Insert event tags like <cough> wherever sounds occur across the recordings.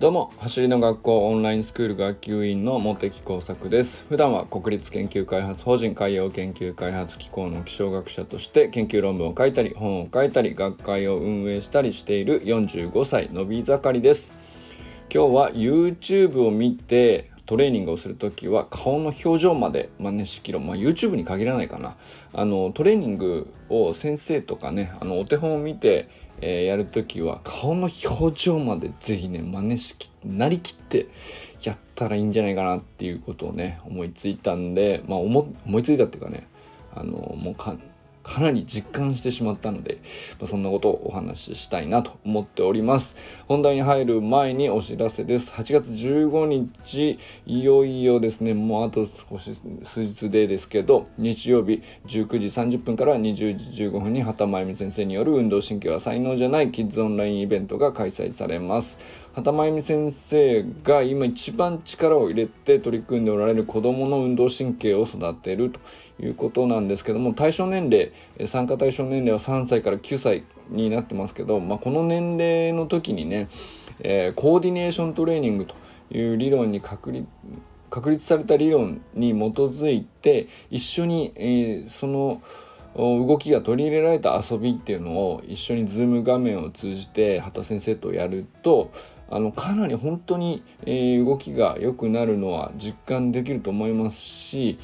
どうも走りの学校オンラインスクール学級委員の茂木耕作です。普段は国立研究開発法人海洋研究開発機構の気象学者として研究論文を書いたり本を書いたり学会を運営したりしている45歳のび盛りです。今日は YouTube を見てトレーニングをするときは顔の表情まで真似しきろ、まあ、YouTube に限らないかな。あのトレーニングを先生とかねあのお手本を見てえー、やるときは顔の表情までぜひね真似しきなりきってやったらいいんじゃないかなっていうことをね思いついたんでまあ思いついたっていうかねあのもうかんかなり実感してしまったので、まあ、そんなことをお話ししたいなと思っております。本題に入る前にお知らせです。8月15日、いよいよですね、もうあと少し数日でですけど、日曜日19時30分から20時15分に畑真由美先生による運動神経は才能じゃないキッズオンラインイベントが開催されます。畑真由美先生が今一番力を入れて取り組んでおられる子どもの運動神経を育てるということなんですけども対象年齢参加対象年齢は3歳から9歳になってますけど、まあ、この年齢の時にね、えー、コーディネーショントレーニングという理論に確立確立された理論に基づいて一緒に、えー、その動きが取り入れられた遊びっていうのを一緒にズーム画面を通じて畑先生とやるとあのかなり本当に、えー、動きが良くなるのは実感できると思いますし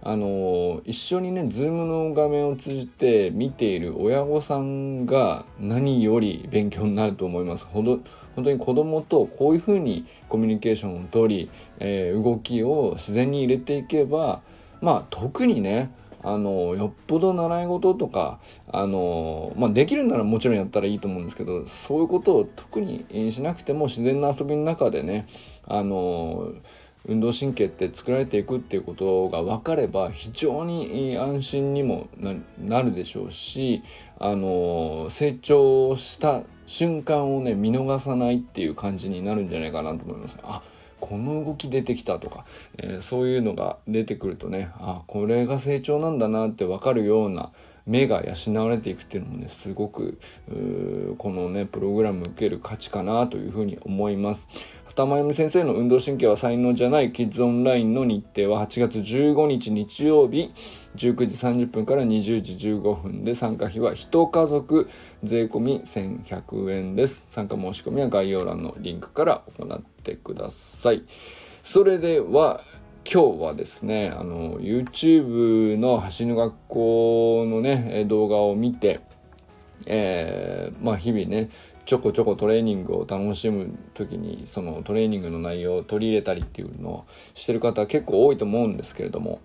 あの一緒にね Zoom の画面を通じて見ている親御さんが何より勉強になると思います。ほど本当に子供とこういうふうにコミュニケーションをとり、えー、動きを自然に入れていけばまあ特にねあのよっぽど習い事とかあの、まあ、できるならもちろんやったらいいと思うんですけどそういうことを特にしなくても自然な遊びの中でねあの運動神経って作られていくっていうことが分かれば非常に安心にもなるでしょうしあの成長した瞬間をね見逃さないっていう感じになるんじゃないかなと思います。あこの動き出てきたとか、えー、そういうのが出てくるとねあこれが成長なんだなって分かるような目が養われていくっていうのもねすごくこのねプログラム受ける価値かなというふうに思います。畑真由美先生の運動神経は才能じゃないキッズオンラインの日程は8月15日日曜日19時30分から20時15分で参加費は1家族税込1100円です参加申し込みは概要欄のリンクから行ってくださいそれでは今日はですねあの YouTube の走る学校のね動画を見てえー、まあ日々ねちょこちょこトレーニングを楽しむ時にそのトレーニングの内容を取り入れたりっていうのをしてる方結構多いと思うんですけれども、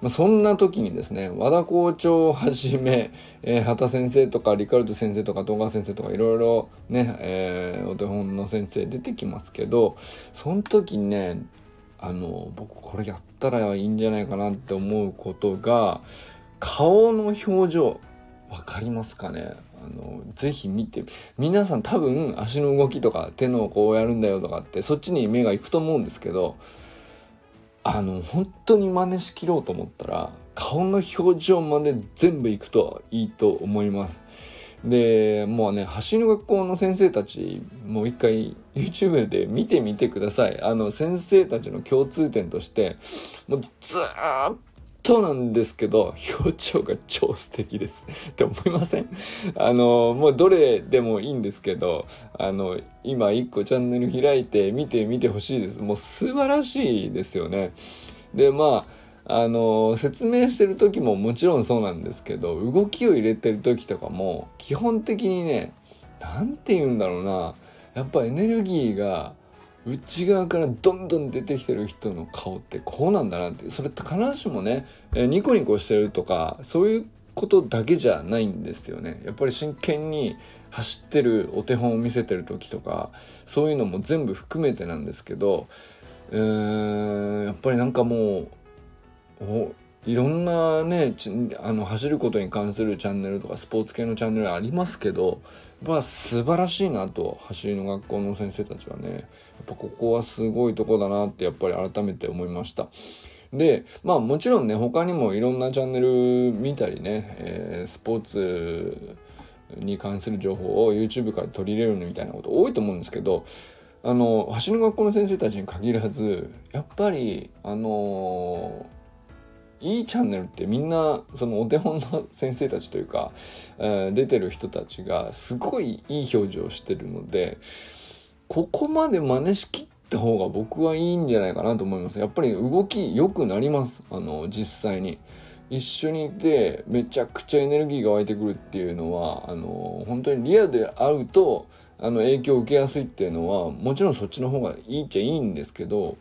まあ、そんな時にですね和田校長をはじめ、えー、畑先生とかリカルド先生とか東川先生とかいろいろね、えー、お手本の先生出てきますけどその時にねあの僕これやったらいいんじゃないかなって思うことが顔の表情分かりますかね？あのぜひ見て皆さん多分足の動きとか手のこうやるんだよとかってそっちに目が行くと思うんですけどあの本当に真似しきろうと思ったら顔の表情まで全部いくといいと思います。でもうね走る学校の先生たちもう一回 YouTube で見てみてくださいあの先生たちの共通点としてもうずっとなんですけど、表情が超素敵です <laughs> って思いません？あの、もうどれでもいいんですけど、あの、今一個チャンネル開いて見てみてほしいです。もう素晴らしいですよね。で、まあ、あの、説明してる時ももちろんそうなんですけど、動きを入れてる時とかも、基本的にね、なんて言うんだろうな、やっぱエネルギーが、内側からどんどん出てきてる人の顔ってこうなんだなって。それって必ずしもね、えニコニコしてるとかそういうことだけじゃないんですよね。やっぱり真剣に走ってるお手本を見せてる時とかそういうのも全部含めてなんですけどうーんやっぱりなんかもういろんなねあの走ることに関するチャンネルとかスポーツ系のチャンネルありますけどまあ素晴らしいなと走りの学校の先生たちはねやっぱここはすごいとこだなってやっぱり改めて思いました。でまあもちろんね他にもいろんなチャンネル見たりね、えー、スポーツに関する情報を YouTube から取り入れるみたいなこと多いと思うんですけどあの走る学校の先生たちに限らずやっぱりあのいいチャンネルってみんなそのお手本の先生たちというか、えー、出てる人たちがすごいいい表情をしてるのでここまで真似しきった方が僕はいいんじゃないかなと思います。やっぱり動き良くなります。あの実際に。一緒にいてめちゃくちゃエネルギーが湧いてくるっていうのはあの本当にリアで会うとあの影響を受けやすいっていうのはもちろんそっちの方がいいっちゃいいんですけど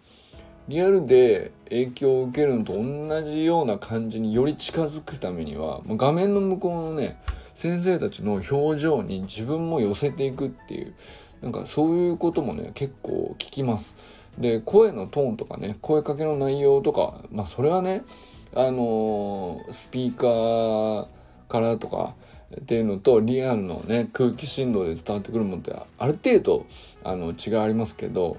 リアルで影響を受けるのと同じような感じにより近づくためには画面の向こうのね先生たちの表情に自分も寄せていくっていうなんかそういうこともね結構聞きます。で声のトーンとかね声かけの内容とかまあそれはねあのー、スピーカーからとかっていうのとリアルのね空気振動で伝わってくるものってある程度あの違いありますけど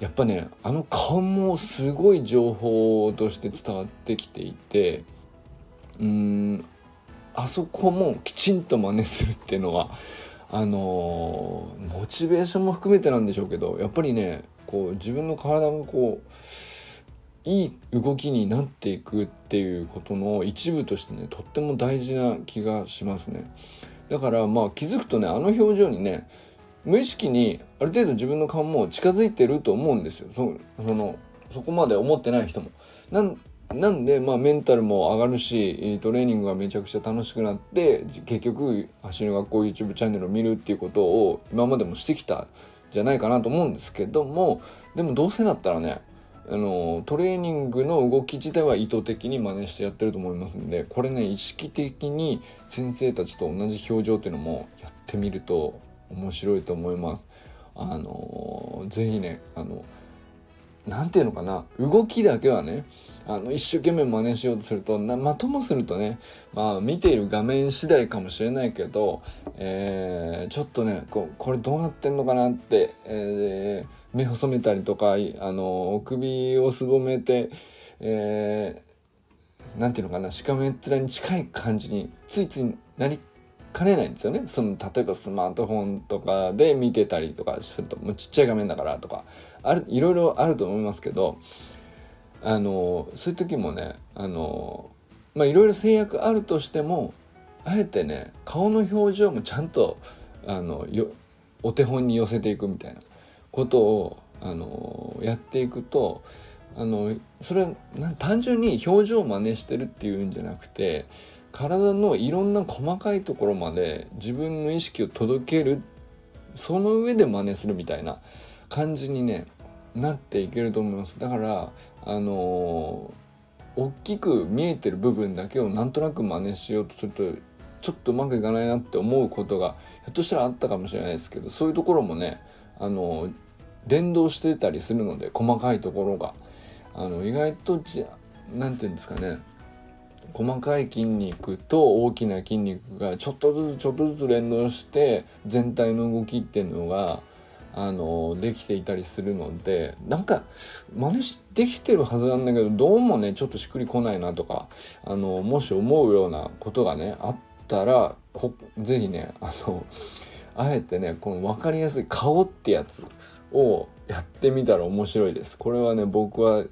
やっぱねあの顔もすごい情報として伝わってきていてうんあそこもきちんと真似するっていうのはあのー、モチベーションも含めてなんでしょうけどやっぱりねこう自分の体がこういい動きになっていくっていうことの一部としてねとっても大事な気がしますね。だからまあ気づくとねあの表情にね無意識にある程度自分の顔も近づいてると思うんですよそのそこまで思ってない人も。なんなんで、まあ、メンタルも上がるしトレーニングがめちゃくちゃ楽しくなって結局走る学校 YouTube チャンネルを見るっていうことを今までもしてきたじゃないかなと思うんですけどもでもどうせだったらねあのトレーニングの動き自体は意図的に真似してやってると思いますんでこれね意識的に先生たちと同じ表情っていうのもやってみると面白いと思います。あのぜひねあのなんていうのかな動きだけはねあの一生懸命真似しようとするとなまともするとねまあ見ている画面次第かもしれないけど、えー、ちょっとねここれどうなってんのかなって、えー、目細めたりとかあの首をすぼめて、えー、なんていうのかなしかめっ面に近い感じについついなりかねないんですよね。その例えばスマートフォンとかで見てたりとかするともうちっちゃい画面だからとか。あるいろいろあると思いますけどあのそういう時もねあのまあいろいろ制約あるとしてもあえてね顔の表情もちゃんとあのよお手本に寄せていくみたいな。ことをあのやっていくとあのそれは単純に表情を真似してるっていうんじゃなくて体のいろんな細かいところまで自分の意識を届けるその上で真似するみたいな感じにねなっていけると思います。だからあのー、大きく見えてる部分だけをなんとなく真似しようとするとちょっとうまくいかないなって思うことがひょっとしたらあったかもしれないですけどそういうところもねあのー、連動してたりするので細かいところがあの意外と何て言うんですかね細かい筋肉と大きな筋肉がちょっとずつちょっとずつ連動して全体の動きっていうのがあのできていたりするのでなんか真似できてるはずなんだけどどうもねちょっとしっくりこないなとかあのもし思うようなことがねあったらこぜひねあのあえてねこの分かりやすい顔ってやつをやってみたら面白いです。これはね僕は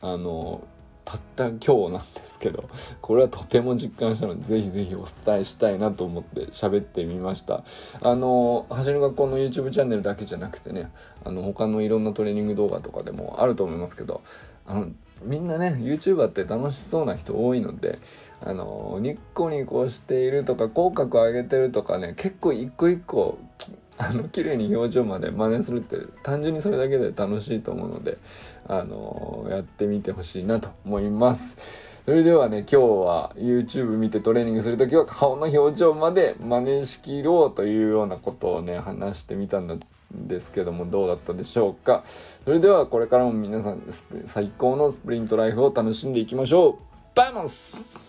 あのたった今日なんですけどこれはとても実感したのでぜひぜひお伝えしたいなと思って喋ってみました。あの走る学校の YouTube チャンネルだけじゃなくてねあの他のいろんなトレーニング動画とかでもあると思いますけどあのみんなね YouTuber って楽しそうな人多いのであのニッコニコしているとか口角上げてるとかね結構一個一個あの綺麗に表情まで真似するって単純にそれだけで楽しいと思うのであのやってみてほしいなと思います。それではね今日は YouTube 見てトレーニングする時は顔の表情まで真似しきろうというようなことをね話してみたんですけどもどうだったでしょうか。それではこれからも皆さん最高のスプリントライフを楽しんでいきましょう。バイモス。